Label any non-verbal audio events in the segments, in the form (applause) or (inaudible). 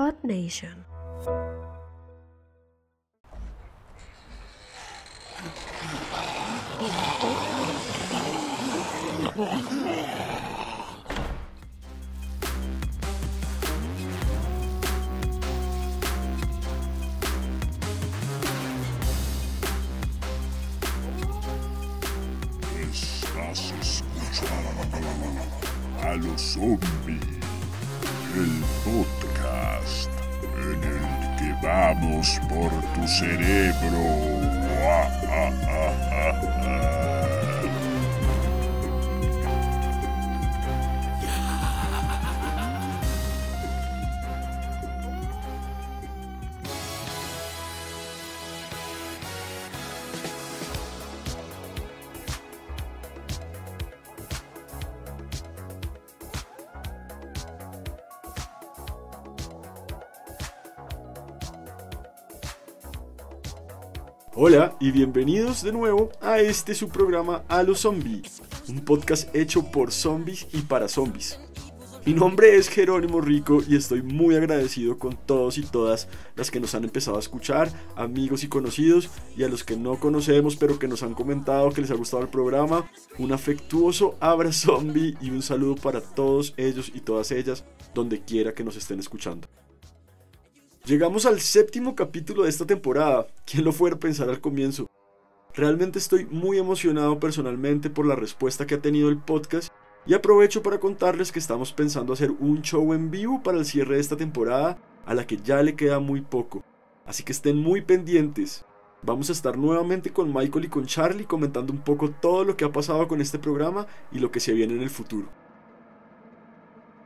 Odd Nation. Estás escuchando a los vamos por tu cerebro. Hola y bienvenidos de nuevo a este su programa A los Zombies, un podcast hecho por zombies y para zombies. Mi nombre es Jerónimo Rico y estoy muy agradecido con todos y todas las que nos han empezado a escuchar, amigos y conocidos, y a los que no conocemos pero que nos han comentado que les ha gustado el programa. Un afectuoso abrazo zombie y un saludo para todos ellos y todas ellas, donde quiera que nos estén escuchando. Llegamos al séptimo capítulo de esta temporada. ¿Quién lo fuera a pensar al comienzo? Realmente estoy muy emocionado personalmente por la respuesta que ha tenido el podcast y aprovecho para contarles que estamos pensando hacer un show en vivo para el cierre de esta temporada a la que ya le queda muy poco. Así que estén muy pendientes. Vamos a estar nuevamente con Michael y con Charlie comentando un poco todo lo que ha pasado con este programa y lo que se viene en el futuro.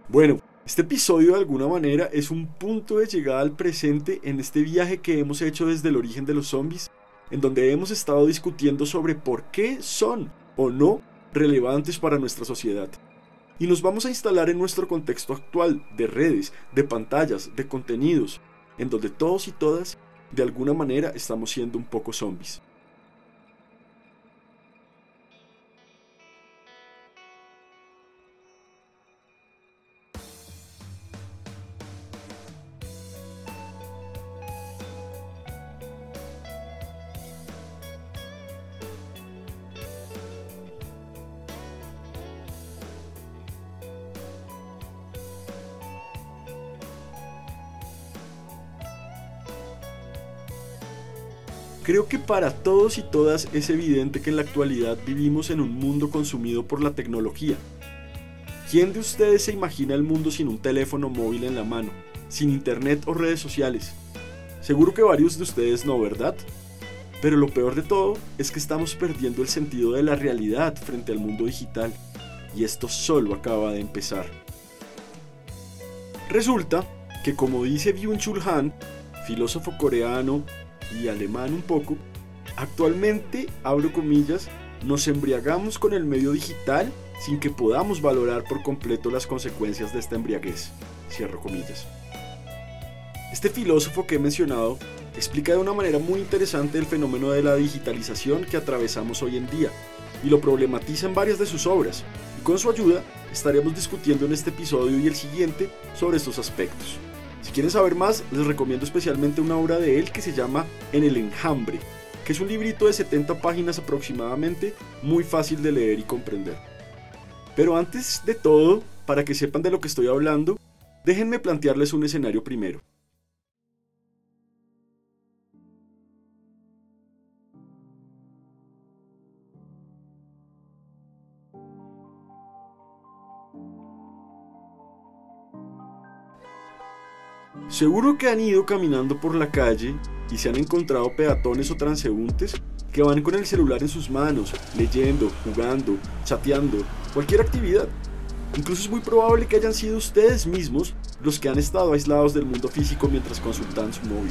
Bueno, este episodio de alguna manera es un punto de llegada al presente en este viaje que hemos hecho desde el origen de los zombies, en donde hemos estado discutiendo sobre por qué son o no relevantes para nuestra sociedad. Y nos vamos a instalar en nuestro contexto actual de redes, de pantallas, de contenidos, en donde todos y todas de alguna manera estamos siendo un poco zombies. Creo que para todos y todas es evidente que en la actualidad vivimos en un mundo consumido por la tecnología. ¿Quién de ustedes se imagina el mundo sin un teléfono móvil en la mano, sin internet o redes sociales? Seguro que varios de ustedes no, ¿verdad? Pero lo peor de todo es que estamos perdiendo el sentido de la realidad frente al mundo digital, y esto solo acaba de empezar. Resulta que como dice Byung-Chul Han, filósofo coreano y alemán un poco, actualmente, abro comillas, nos embriagamos con el medio digital sin que podamos valorar por completo las consecuencias de esta embriaguez. Cierro comillas. Este filósofo que he mencionado explica de una manera muy interesante el fenómeno de la digitalización que atravesamos hoy en día y lo problematiza en varias de sus obras. Y con su ayuda estaremos discutiendo en este episodio y el siguiente sobre estos aspectos. Si quieren saber más, les recomiendo especialmente una obra de él que se llama En el enjambre, que es un librito de 70 páginas aproximadamente, muy fácil de leer y comprender. Pero antes de todo, para que sepan de lo que estoy hablando, déjenme plantearles un escenario primero. Seguro que han ido caminando por la calle y se han encontrado peatones o transeúntes que van con el celular en sus manos, leyendo, jugando, chateando, cualquier actividad. Incluso es muy probable que hayan sido ustedes mismos los que han estado aislados del mundo físico mientras consultan su móvil.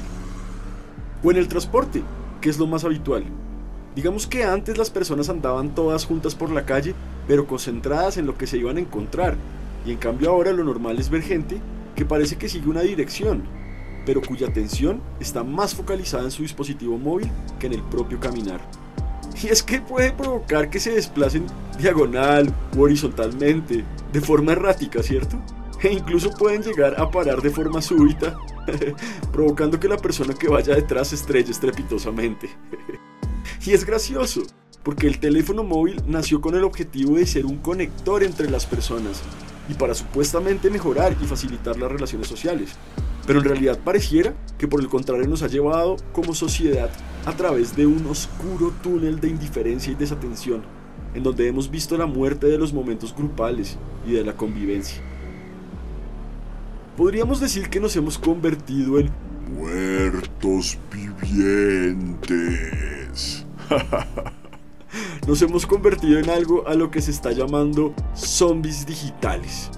O en el transporte, que es lo más habitual. Digamos que antes las personas andaban todas juntas por la calle, pero concentradas en lo que se iban a encontrar, y en cambio ahora lo normal es ver gente que parece que sigue una dirección, pero cuya atención está más focalizada en su dispositivo móvil que en el propio caminar. Y es que puede provocar que se desplacen diagonal o horizontalmente, de forma errática, ¿cierto? e incluso pueden llegar a parar de forma súbita, (laughs) provocando que la persona que vaya detrás estrelle estrepitosamente. (laughs) y es gracioso, porque el teléfono móvil nació con el objetivo de ser un conector entre las personas y para supuestamente mejorar y facilitar las relaciones sociales. Pero en realidad pareciera que por el contrario nos ha llevado como sociedad a través de un oscuro túnel de indiferencia y desatención, en donde hemos visto la muerte de los momentos grupales y de la convivencia. Podríamos decir que nos hemos convertido en muertos vivientes. (laughs) nos hemos convertido en algo a lo que se está llamando zombies digitales.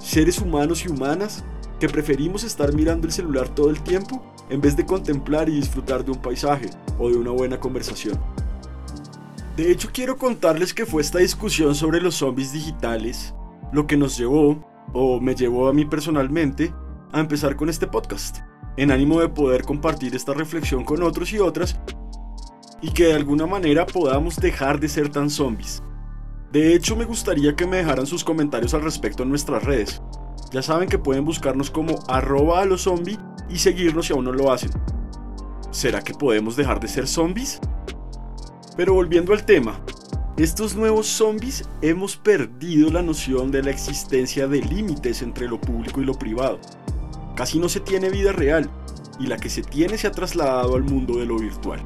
Seres humanos y humanas que preferimos estar mirando el celular todo el tiempo en vez de contemplar y disfrutar de un paisaje o de una buena conversación. De hecho, quiero contarles que fue esta discusión sobre los zombies digitales lo que nos llevó, o me llevó a mí personalmente, a empezar con este podcast, en ánimo de poder compartir esta reflexión con otros y otras y que de alguna manera podamos dejar de ser tan zombies. De hecho, me gustaría que me dejaran sus comentarios al respecto en nuestras redes. Ya saben que pueden buscarnos como arroba a los zombies y seguirnos si aún no lo hacen. ¿Será que podemos dejar de ser zombies? Pero volviendo al tema, estos nuevos zombies hemos perdido la noción de la existencia de límites entre lo público y lo privado. Casi no se tiene vida real y la que se tiene se ha trasladado al mundo de lo virtual.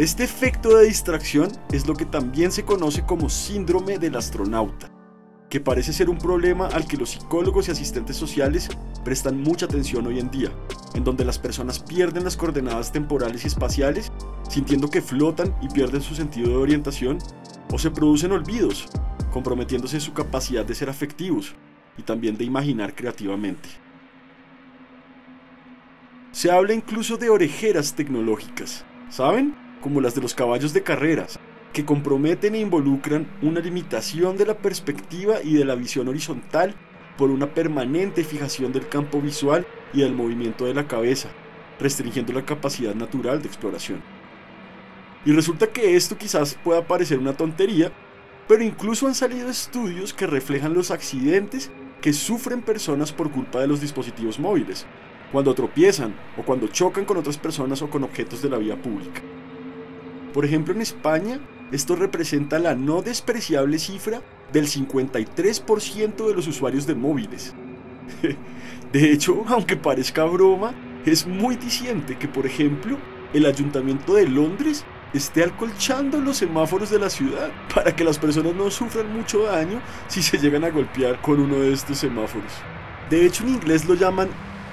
Este efecto de distracción es lo que también se conoce como síndrome del astronauta, que parece ser un problema al que los psicólogos y asistentes sociales prestan mucha atención hoy en día, en donde las personas pierden las coordenadas temporales y espaciales, sintiendo que flotan y pierden su sentido de orientación, o se producen olvidos, comprometiéndose su capacidad de ser afectivos y también de imaginar creativamente. Se habla incluso de orejeras tecnológicas, ¿saben? Como las de los caballos de carreras, que comprometen e involucran una limitación de la perspectiva y de la visión horizontal por una permanente fijación del campo visual y del movimiento de la cabeza, restringiendo la capacidad natural de exploración. Y resulta que esto quizás pueda parecer una tontería, pero incluso han salido estudios que reflejan los accidentes que sufren personas por culpa de los dispositivos móviles, cuando tropiezan o cuando chocan con otras personas o con objetos de la vía pública. Por ejemplo, en España, esto representa la no despreciable cifra del 53% de los usuarios de móviles. (laughs) De hecho, aunque parezca broma, es muy diciente que, por ejemplo, el ayuntamiento de Londres esté alcolchando los semáforos de la ciudad para que las personas no sufran mucho daño si se llegan a golpear con uno de estos semáforos. De hecho, en inglés lo llaman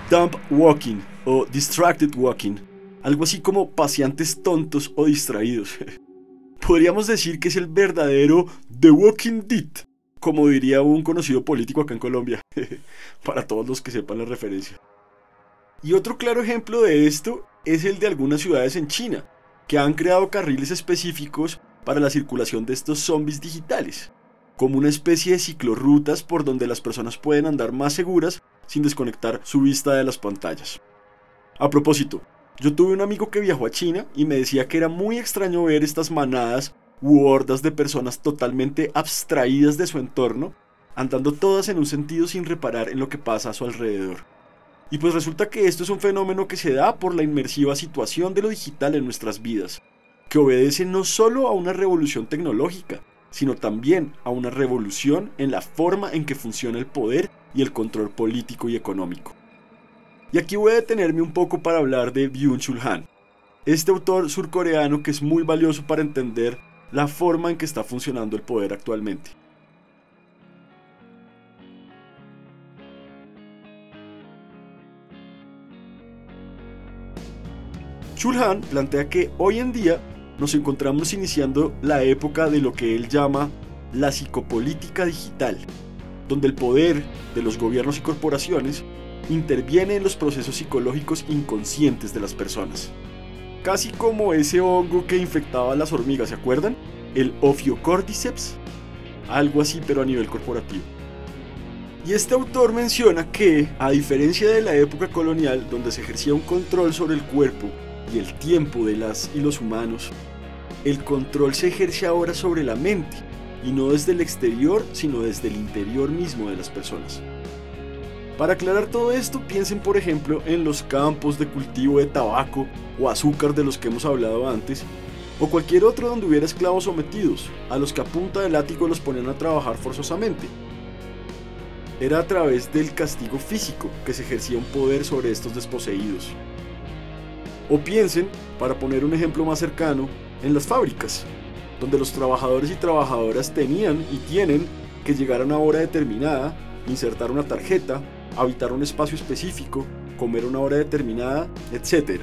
dump walking o distracted walking, algo así como paseantes tontos o distraídos. (laughs) Podríamos decir que es el verdadero The Walking Dead, como diría un conocido político acá en Colombia, (laughs) para todos los que sepan la referencia. Y otro claro ejemplo de esto es el de algunas ciudades en China, que han creado carriles específicos para la circulación de estos zombies digitales, como una especie de ciclorrutas por donde las personas pueden andar más seguras sin desconectar su vista de las pantallas. A propósito, yo tuve un amigo que viajó a China y me decía que era muy extraño ver estas manadas u hordas de personas totalmente abstraídas de su entorno, andando todas en un sentido sin reparar en lo que pasa a su alrededor. Y pues resulta que esto es un fenómeno que se da por la inmersiva situación de lo digital en nuestras vidas, que obedece no solo a una revolución tecnológica, sino también a una revolución en la forma en que funciona el poder y el control político y económico. Y aquí voy a detenerme un poco para hablar de Byung-Chul Han, este autor surcoreano que es muy valioso para entender la forma en que está funcionando el poder actualmente. Chulhan plantea que hoy en día nos encontramos iniciando la época de lo que él llama la psicopolítica digital, donde el poder de los gobiernos y corporaciones interviene en los procesos psicológicos inconscientes de las personas. Casi como ese hongo que infectaba a las hormigas, ¿se acuerdan? El Ophiocordyceps. Algo así, pero a nivel corporativo. Y este autor menciona que, a diferencia de la época colonial, donde se ejercía un control sobre el cuerpo y el tiempo de las y los humanos, el control se ejerce ahora sobre la mente, y no desde el exterior, sino desde el interior mismo de las personas. Para aclarar todo esto, piensen por ejemplo en los campos de cultivo de tabaco o azúcar de los que hemos hablado antes, o cualquier otro donde hubiera esclavos sometidos, a los que a punta de látigo los ponían a trabajar forzosamente. Era a través del castigo físico que se ejercía un poder sobre estos desposeídos. O piensen, para poner un ejemplo más cercano, en las fábricas, donde los trabajadores y trabajadoras tenían y tienen que llegar a una hora determinada, insertar una tarjeta, habitar un espacio específico, comer una hora determinada, etc.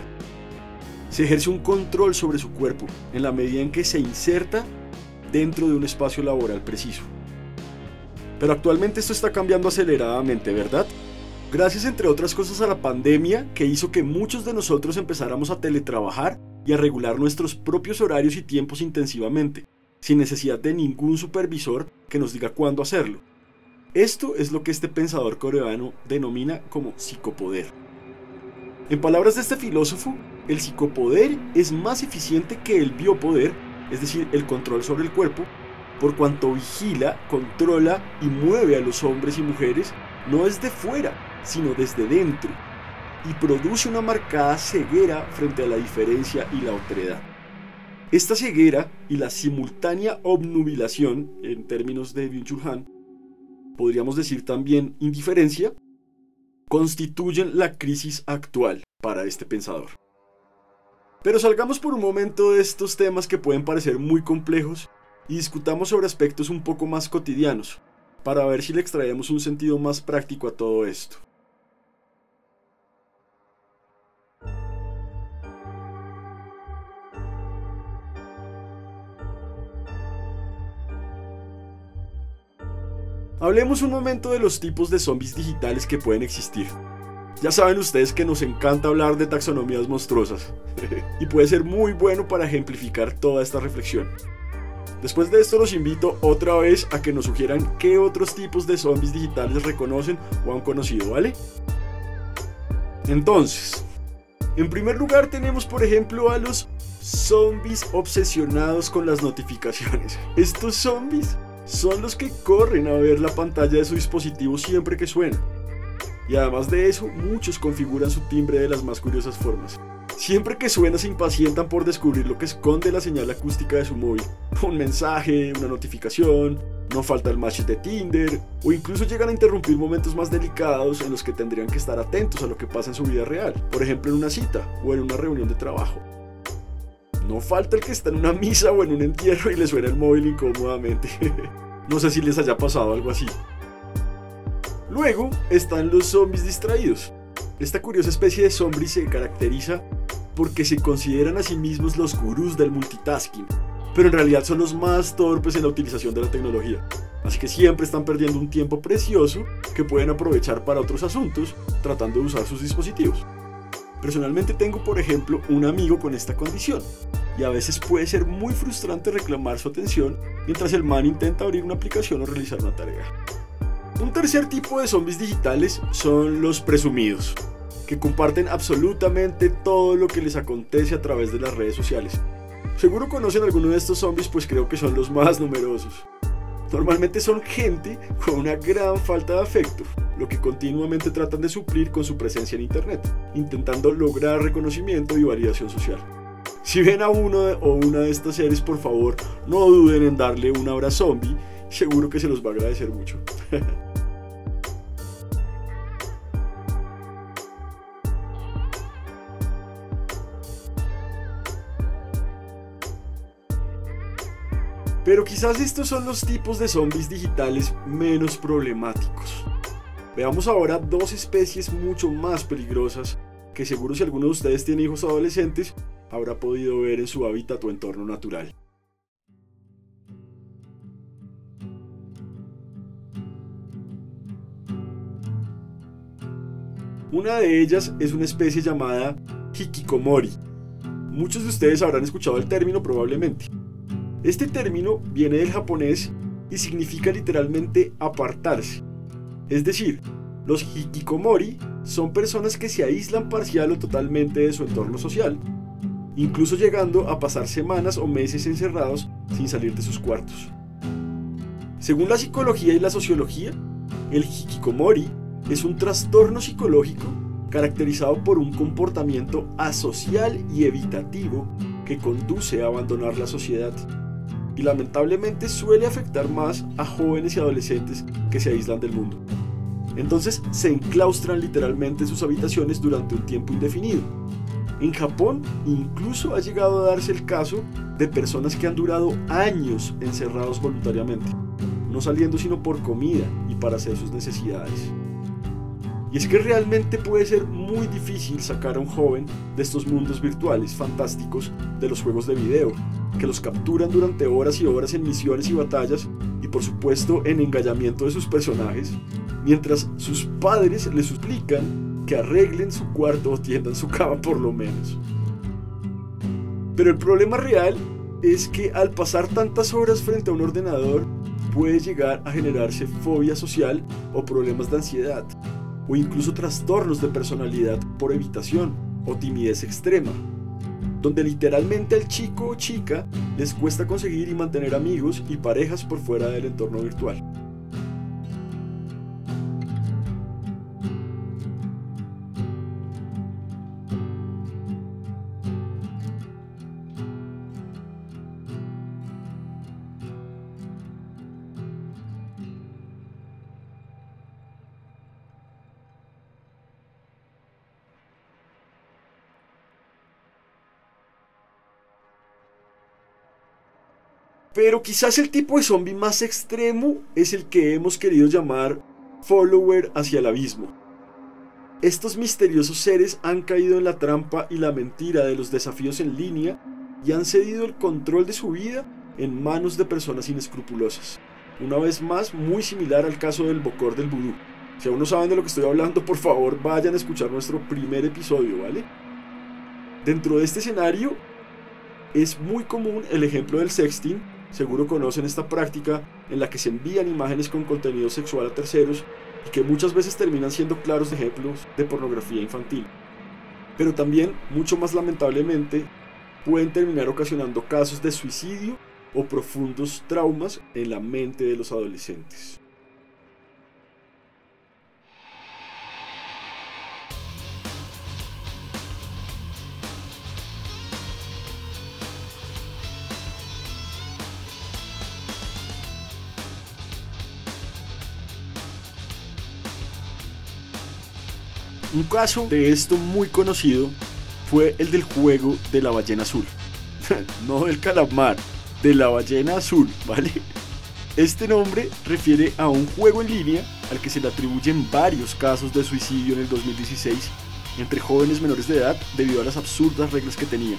Se ejerce un control sobre su cuerpo en la medida en que se inserta dentro de un espacio laboral preciso. Pero actualmente esto está cambiando aceleradamente, ¿verdad? Gracias entre otras cosas a la pandemia que hizo que muchos de nosotros empezáramos a teletrabajar y a regular nuestros propios horarios y tiempos intensivamente, sin necesidad de ningún supervisor que nos diga cuándo hacerlo. Esto es lo que este pensador coreano denomina como psicopoder. En palabras de este filósofo, el psicopoder es más eficiente que el biopoder, es decir, el control sobre el cuerpo, por cuanto vigila, controla y mueve a los hombres y mujeres no desde fuera, sino desde dentro, y produce una marcada ceguera frente a la diferencia y la otredad. Esta ceguera y la simultánea obnubilación, en términos de Byung-Chul Han, podríamos decir también indiferencia, constituyen la crisis actual para este pensador. Pero salgamos por un momento de estos temas que pueden parecer muy complejos y discutamos sobre aspectos un poco más cotidianos, para ver si le extraemos un sentido más práctico a todo esto. Hablemos un momento de los tipos de zombies digitales que pueden existir. Ya saben ustedes que nos encanta hablar de taxonomías monstruosas, (laughs) y puede ser muy bueno para ejemplificar toda esta reflexión. Después de esto los invito otra vez a que nos sugieran qué otros tipos de zombies digitales reconocen o han conocido, ¿vale? Entonces, en primer lugar tenemos por ejemplo a los zombies obsesionados con las notificaciones. Estos zombies son los que corren a ver la pantalla de su dispositivo siempre que suena. Y además de eso, muchos configuran su timbre de las más curiosas formas. Siempre que suena se impacientan por descubrir lo que esconde la señal acústica de su móvil. (laughs) Un mensaje, una notificación, no falta el match de Tinder, o incluso llegan a interrumpir momentos más delicados en los que tendrían que estar atentos a lo que pasa en su vida real, por ejemplo en una cita o en una reunión de trabajo. No falta el que está en una misa o en un entierro y le suena el móvil incómodamente. (laughs) no sé si les haya pasado algo así. Luego están los zombies distraídos. Esta curiosa especie de zombies se caracteriza porque se consideran a sí mismos los gurús del multitasking, pero en realidad son los más torpes en la utilización de la tecnología. Así que siempre están perdiendo un tiempo precioso que pueden aprovechar para otros asuntos tratando de usar sus dispositivos. Personalmente tengo, por ejemplo, un amigo con esta condición, y a veces puede ser muy frustrante reclamar su atención mientras el man intenta abrir una aplicación o realizar una tarea. Un tercer tipo de zombies digitales son los presumidos, que comparten absolutamente todo lo que les acontece a través de las redes sociales. Seguro conocen alguno de estos zombies, pues creo que son los más numerosos. Normalmente son gente con una gran falta de afecto, lo que continuamente tratan de suplir con su presencia en Internet, intentando lograr reconocimiento y validación social. Si ven a uno o una de estas series, por favor, no duden en darle un abrazo zombie, seguro que se los va a agradecer mucho. (laughs) Pero quizás estos son los tipos de zombies digitales menos problemáticos. Veamos ahora dos especies mucho más peligrosas que seguro si alguno de ustedes tiene hijos adolescentes habrá podido ver en su hábitat o entorno natural. Una de ellas es una especie llamada hikikomori. Muchos de ustedes habrán escuchado el término probablemente. Este término viene del japonés y significa literalmente apartarse. Es decir, los hikikomori son personas que se aíslan parcial o totalmente de su entorno social, incluso llegando a pasar semanas o meses encerrados sin salir de sus cuartos. Según la psicología y la sociología, el hikikomori es un trastorno psicológico caracterizado por un comportamiento asocial y evitativo que conduce a abandonar la sociedad. Y lamentablemente suele afectar más a jóvenes y adolescentes que se aíslan del mundo. Entonces se enclaustran literalmente en sus habitaciones durante un tiempo indefinido. En Japón incluso ha llegado a darse el caso de personas que han durado años encerrados voluntariamente, no saliendo sino por comida y para hacer sus necesidades. Y es que realmente puede ser muy difícil sacar a un joven de estos mundos virtuales fantásticos de los juegos de video, que los capturan durante horas y horas en misiones y batallas por supuesto en engallamiento de sus personajes, mientras sus padres les suplican que arreglen su cuarto o tiendan su cama por lo menos. Pero el problema real es que al pasar tantas horas frente a un ordenador puede llegar a generarse fobia social o problemas de ansiedad, o incluso trastornos de personalidad por evitación o timidez extrema, donde literalmente al chico o chica les cuesta conseguir y mantener amigos y parejas por fuera del entorno virtual. Pero quizás el tipo de zombie más extremo es el que hemos querido llamar follower hacia el abismo. Estos misteriosos seres han caído en la trampa y la mentira de los desafíos en línea y han cedido el control de su vida en manos de personas inescrupulosas. Una vez más, muy similar al caso del Bocor del Vudú. Si aún no saben de lo que estoy hablando, por favor vayan a escuchar nuestro primer episodio, ¿vale? Dentro de este escenario, es muy común el ejemplo del sexting, seguro conocen esta práctica en la que se envían imágenes con contenido sexual a terceros y que muchas veces terminan siendo claros ejemplos de pornografía infantil. Pero también, mucho más lamentablemente, pueden terminar ocasionando casos de suicidio o profundos traumas en la mente de los adolescentes. Un caso de esto muy conocido fue el del juego de la ballena azul. (laughs) no del calamar, de la ballena azul, ¿vale? Este nombre refiere a un juego en línea al que se le atribuyen varios casos de suicidio en el 2016 entre jóvenes menores de edad debido a las absurdas reglas que tenía.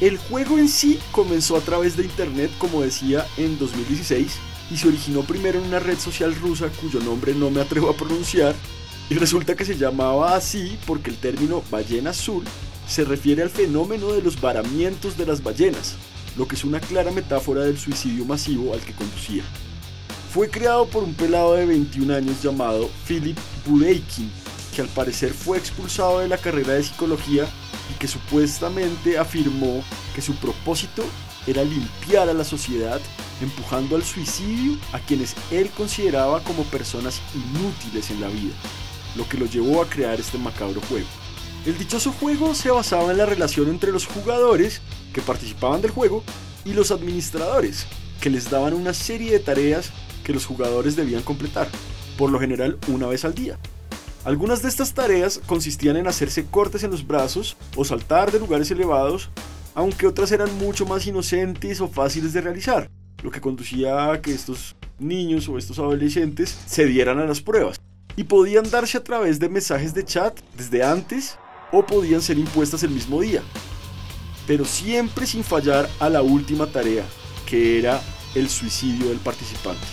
El juego en sí comenzó a través de internet, como decía, en 2016 y se originó primero en una red social rusa cuyo nombre no me atrevo a pronunciar y resulta que se llamaba así porque el término ballena azul se refiere al fenómeno de los varamientos de las ballenas, lo que es una clara metáfora del suicidio masivo al que conducía. Fue creado por un pelado de 21 años llamado Philip Budeikin, que al parecer fue expulsado de la carrera de psicología y que supuestamente afirmó que su propósito era limpiar a la sociedad empujando al suicidio a quienes él consideraba como personas inútiles en la vida lo que lo llevó a crear este macabro juego. El dichoso juego se basaba en la relación entre los jugadores que participaban del juego y los administradores, que les daban una serie de tareas que los jugadores debían completar, por lo general una vez al día. Algunas de estas tareas consistían en hacerse cortes en los brazos o saltar de lugares elevados, aunque otras eran mucho más inocentes o fáciles de realizar, lo que conducía a que estos niños o estos adolescentes se dieran a las pruebas y podían darse a través de mensajes de chat desde antes o podían ser impuestas el mismo día, pero siempre sin fallar a la última tarea, que era el suicidio del participante.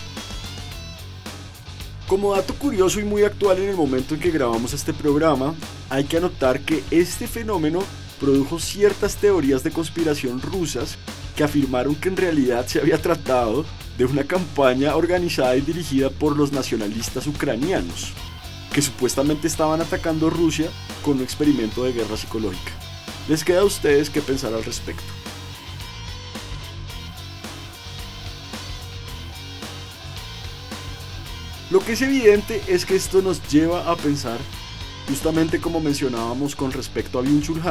Como dato curioso y muy actual en el momento en que grabamos este programa, hay que anotar que este fenómeno produjo ciertas teorías de conspiración rusas que afirmaron que en realidad se había tratado de una campaña organizada y dirigida por los nacionalistas ucranianos, que supuestamente estaban atacando Rusia con un experimento de guerra psicológica. Les queda a ustedes que pensar al respecto. Lo que es evidente es que esto nos lleva a pensar, justamente como mencionábamos con respecto a Byung-Chul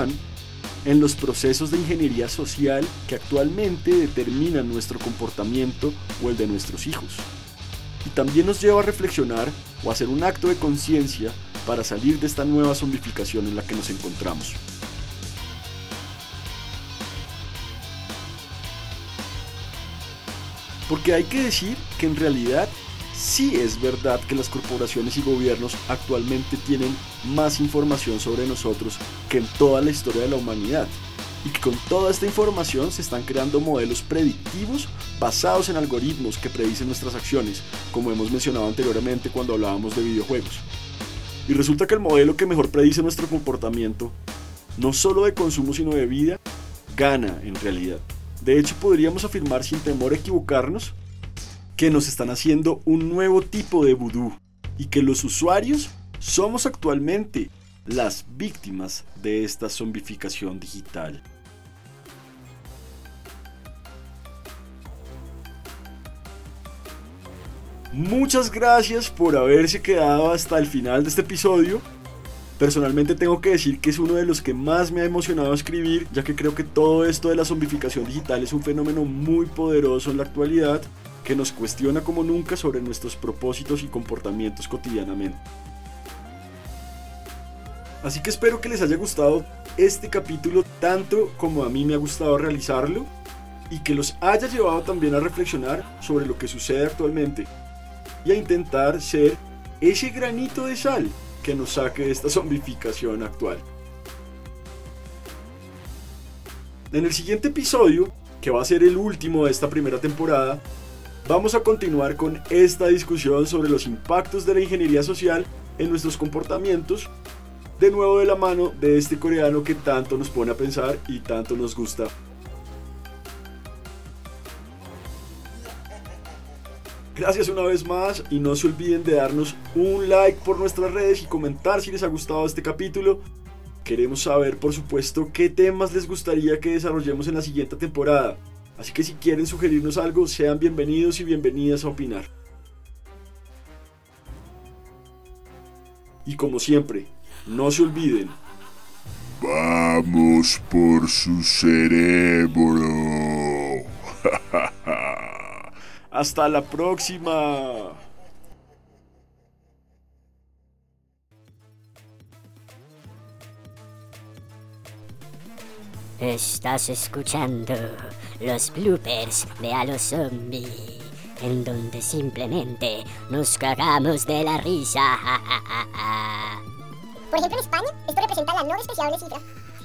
en los procesos de ingeniería social que actualmente determinan nuestro comportamiento o el de nuestros hijos. Y también nos lleva a reflexionar o hacer un acto de conciencia para salir de esta nueva zombificación en la que nos encontramos. Porque hay que decir que en realidad sí es verdad que las corporaciones y gobiernos actualmente tienen más información sobre nosotros que en toda la historia de la humanidad. Y que con toda esta información se están creando modelos predictivos basados en algoritmos que predicen nuestras acciones, como hemos mencionado anteriormente cuando hablábamos de videojuegos. Y resulta que el modelo que mejor predice nuestro comportamiento, no solo de consumo sino de vida, gana en realidad. De hecho, podríamos afirmar sin temor a equivocarnos que nos están haciendo un nuevo tipo de vudú y que los usuarios somos actualmente las víctimas de esta zombificación digital. Muchas gracias por haberse quedado hasta el final de este episodio. Personalmente tengo que decir que es uno de los que más me ha emocionado escribir, ya que creo que todo esto de la zombificación digital es un fenómeno muy poderoso en la actualidad que nos cuestiona como nunca sobre nuestros propósitos y comportamientos cotidianamente. Así que espero que les haya gustado este capítulo tanto como a mí me ha gustado realizarlo y que los haya llevado también a reflexionar sobre lo que sucede actualmente y a intentar ser ese granito de sal que nos saque de esta zombificación actual. En el siguiente episodio, que va a ser el último de esta primera temporada, vamos a continuar con esta discusión sobre los impactos de la ingeniería social en nuestros comportamientos, de nuevo de la mano de este coreano que tanto nos pone a pensar y tanto nos gusta. Gracias una vez más y no se olviden de darnos un like por nuestras redes y comentar si les ha gustado este capítulo. Queremos saber, por supuesto, qué temas les gustaría que desarrollemos en la siguiente temporada. Así que si quieren sugerirnos algo, sean bienvenidos y bienvenidas a opinar. Y como siempre, no se olviden. Vamos por su cerebro. (laughs) Hasta la próxima. Estás escuchando los bloopers de A los Zombie, en donde simplemente nos cagamos de la risa. Por ejemplo, en España, esto representa la no despreciable cifra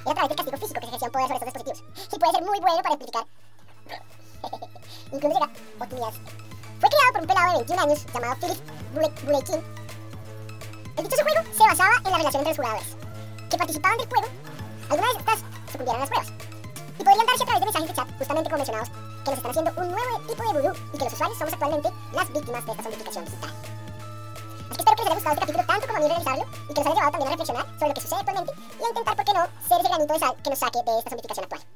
y a través del castigo físico que se ejercía un poder sobre estos dispositivos. Y puede ser muy bueno para explicar. (laughs) Incluso llega oportunidades. Fue creado por un pelado de 21 años llamado Philip Bulekin. El dichoso juego se basaba en la relación entre los jugadores, que participaban del juego. Algunas de estas sucumbieron a las pruebas. Y podrían darse a través de mensajes de chat, justamente como mencionados, que nos están haciendo un nuevo tipo de vudú y que los usuarios somos actualmente las víctimas de esta zombificación digital. Así que espero que les haya gustado este capítulo tanto como a mí realizarlo y que nos haya llevado también a reflexionar sobre lo que sucede actualmente y a intentar, ¿por qué no?, ser ese granito de sal que nos saque de esta zombificación actual.